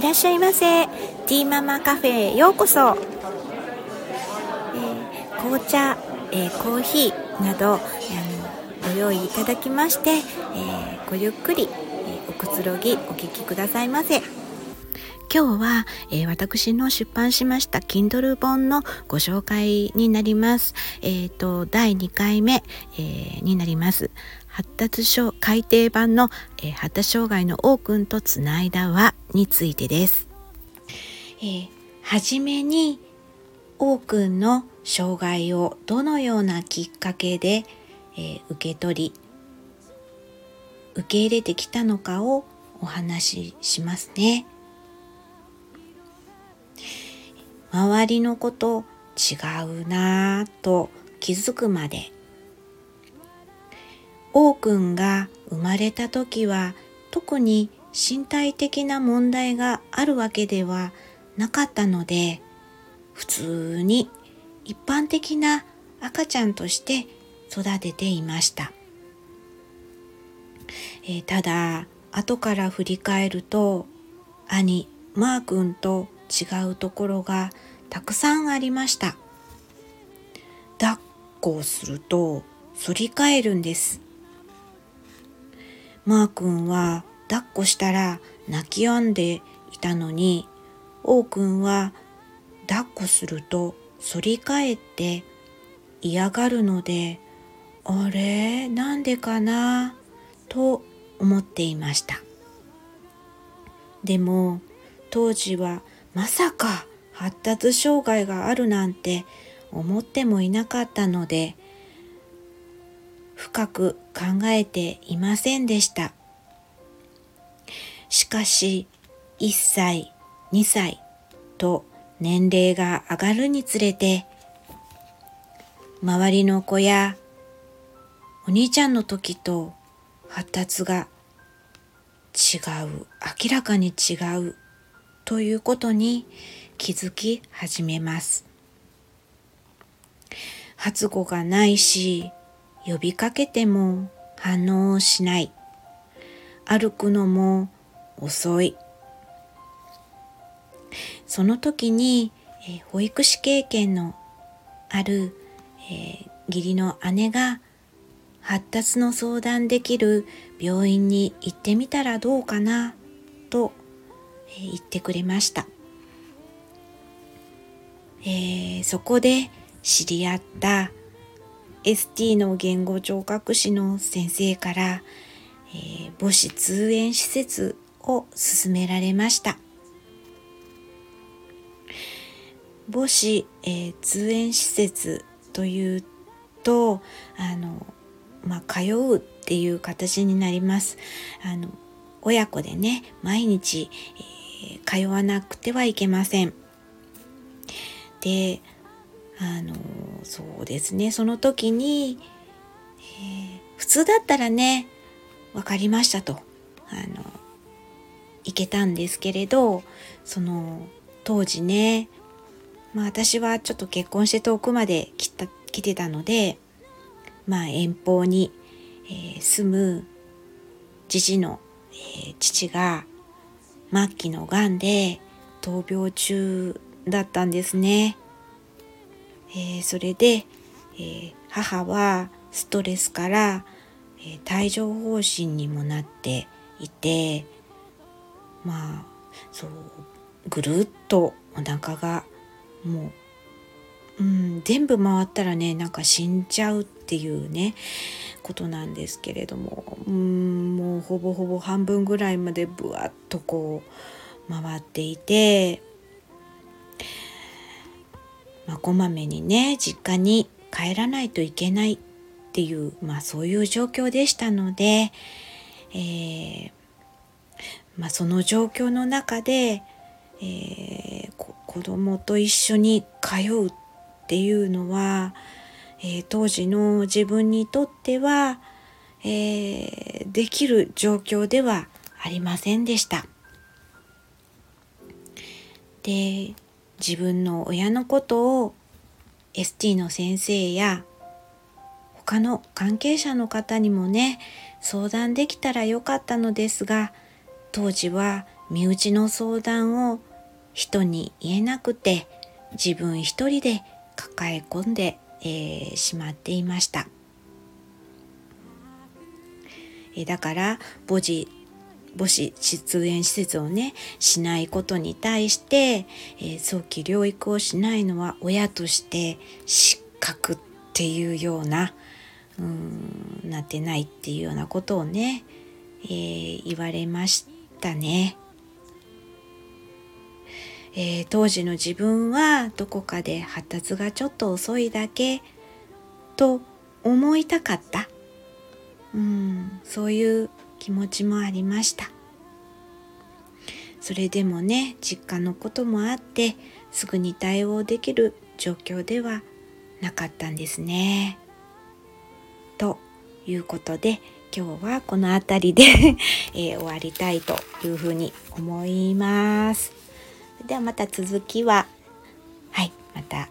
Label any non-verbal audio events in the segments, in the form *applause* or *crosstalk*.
いらっしゃいませティーママカフェへようこそ、えー、紅茶、えー、コーヒーなどあのご用意いただきまして、えー、ごゆっくり、えおくつろぎお聞きくださいませ今日は、えー、私の出版しました Kindle 本のご紹介になります。えっ、ー、と、第2回目、えー、になります。発達症改訂版の、え発達障害の王くんとつないだ輪についてです。えー、はじめに、王くんの障害をどのようなきっかけで、え受け取り、受け入れてきたのかをお話ししますね。周りのこと違うなぁと気づくまで王くんが生まれた時は特に身体的な問題があるわけではなかったので普通に一般的な赤ちゃんとして育てていました、えー、ただ後から振り返ると兄マー君と違うところがたくさんありました。抱っこをすると反り返るんです。マー君は抱っこしたら泣き止んでいたのに、王君は抱っこすると反り返って嫌がるので、あれ？なんでかな？と思っていました。でも当時はまさか発達障害があるなんて思ってもいなかったので深く考えていませんでしたしかし1歳2歳と年齢が上がるにつれて周りの子やお兄ちゃんの時と発達が違う明らかに違うということに気づき始めます。発語がないし、呼びかけても反応しない。歩くのも遅い。その時に、えー、保育士経験のある、えー、義理の姉が発達の相談できる病院に行ってみたらどうかなと言ってくれました、えー、そこで知り合った ST の言語聴覚士の先生から、えー、母子通園施設を勧められました母子、えー、通園施設というとあの、まあ、通うっていう形になりますあの親子でね毎日、え通わなくてはいけません。であのそうですねその時に、えー、普通だったらね分かりましたとあの行けたんですけれどその当時ねまあ私はちょっと結婚して遠くまで来た来てたのでまあ遠方に、えー、住む父の、えー、父が末期のがんで闘病中だったんですね。えー、それで、えー、母はストレスから、えー、帯状疱疹にもなっていてまあそうぐるっとお腹がもう、うん、全部回ったらねなんか死んじゃうっていうねことなんですけれどもうんもうほぼほぼ半分ぐらいまでぶわっとこう回っていて、まあ、こまめにね実家に帰らないといけないっていう、まあ、そういう状況でしたので、えーまあ、その状況の中で、えー、子供と一緒に通うっていうのは、えー、当時の自分にとっては、えー、できる状況ではありませんでした。で自分の親のことを ST の先生や他の関係者の方にもね相談できたらよかったのですが当時は身内の相談を人に言えなくて自分一人で抱え込んで、えー、しまっていました。えだから母子母子出演施設をねしないことに対して、えー、早期療育をしないのは親として失格っていうようなうーんなってないっていうようなことをね、えー、言われましたね。えー、当時の自分はどこかで発達がちょっと遅いだけと思いたかった。うんそういう気持ちもありましたそれでもね実家のこともあってすぐに対応できる状況ではなかったんですね。ということで今日はこの辺りで *laughs* えー、終わりたいというふうに思います。ではまた続きははいまた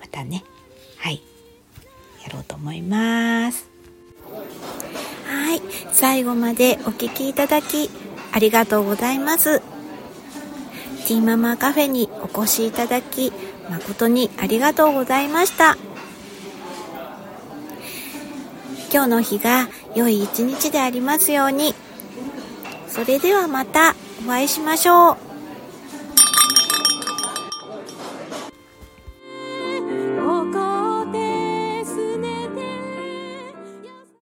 またねはいやろうと思います。最後までお聴きいただきありがとうございます。ティーママカフェにお越しいただき誠にありがとうございました。今日の日が良い一日でありますように。それではまたお会いしましょう。